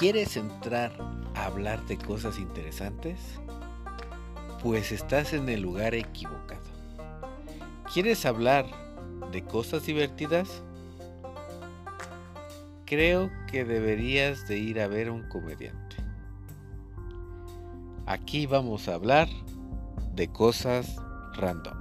¿Quieres entrar a hablar de cosas interesantes? Pues estás en el lugar equivocado. ¿Quieres hablar de cosas divertidas? Creo que deberías de ir a ver a un comediante. Aquí vamos a hablar de cosas random.